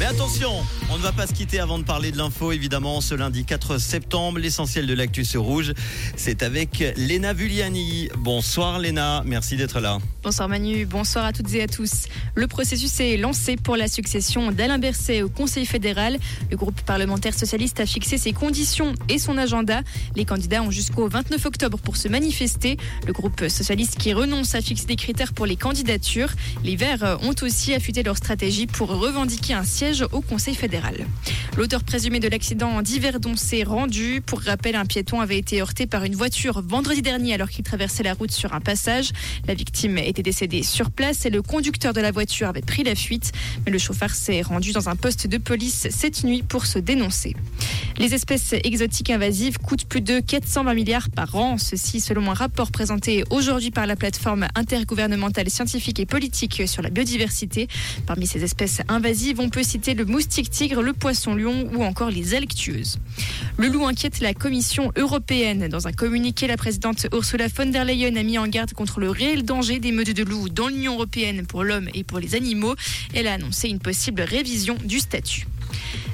Mais attention, on ne va pas se quitter avant de parler de l'info, évidemment, ce lundi 4 septembre. L'essentiel de l'actu Rouge, c'est avec Léna Vulliani. Bonsoir Léna, merci d'être là. Bonsoir Manu, bonsoir à toutes et à tous. Le processus est lancé pour la succession d'Alain Berset au Conseil fédéral. Le groupe parlementaire socialiste a fixé ses conditions et son agenda. Les candidats ont jusqu'au 29 octobre pour se manifester. Le groupe socialiste qui renonce à fixer des critères pour les candidatures. Les Verts ont aussi affûté leur stratégie pour revendiquer un siège au Conseil fédéral. L'auteur présumé de l'accident d'Yverdon s'est rendu. Pour rappel, un piéton avait été heurté par une voiture vendredi dernier alors qu'il traversait la route sur un passage. La victime était décédée sur place et le conducteur de la voiture avait pris la fuite. Mais le chauffeur s'est rendu dans un poste de police cette nuit pour se dénoncer. Les espèces exotiques invasives coûtent plus de 420 milliards par an. Ceci selon un rapport présenté aujourd'hui par la plateforme intergouvernementale scientifique et politique sur la biodiversité. Parmi ces espèces invasives, on peut citer le moustique tigre, le poisson lion ou encore les algues. Le loup inquiète la Commission européenne. Dans un communiqué, la présidente Ursula von der Leyen a mis en garde contre le réel danger des meutes de loups dans l'Union européenne pour l'homme et pour les animaux. Elle a annoncé une possible révision du statut.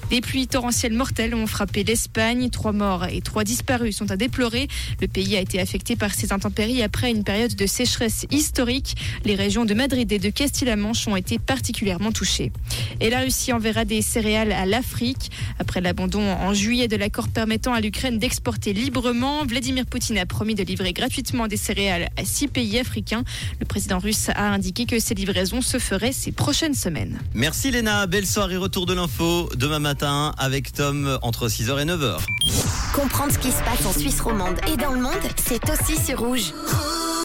Des pluies torrentielles mortelles ont frappé l'Espagne. Trois morts et trois disparus sont à déplorer. Le pays a été affecté par ces intempéries après une période de sécheresse historique. Les régions de Madrid et de Castille-la-Manche ont été particulièrement touchées. Et la Russie enverra des céréales à l'Afrique. Après l'abandon en juillet de l'accord permettant à l'Ukraine d'exporter librement, Vladimir Poutine a promis de livrer gratuitement des céréales à six pays africains. Le président russe a indiqué que ces livraisons se feraient ces prochaines semaines. Merci Léna, belle soirée, retour de l'info demain avec Tom entre 6h et 9h. Comprendre ce qui se passe en Suisse romande et dans le monde, c'est aussi sur rouge.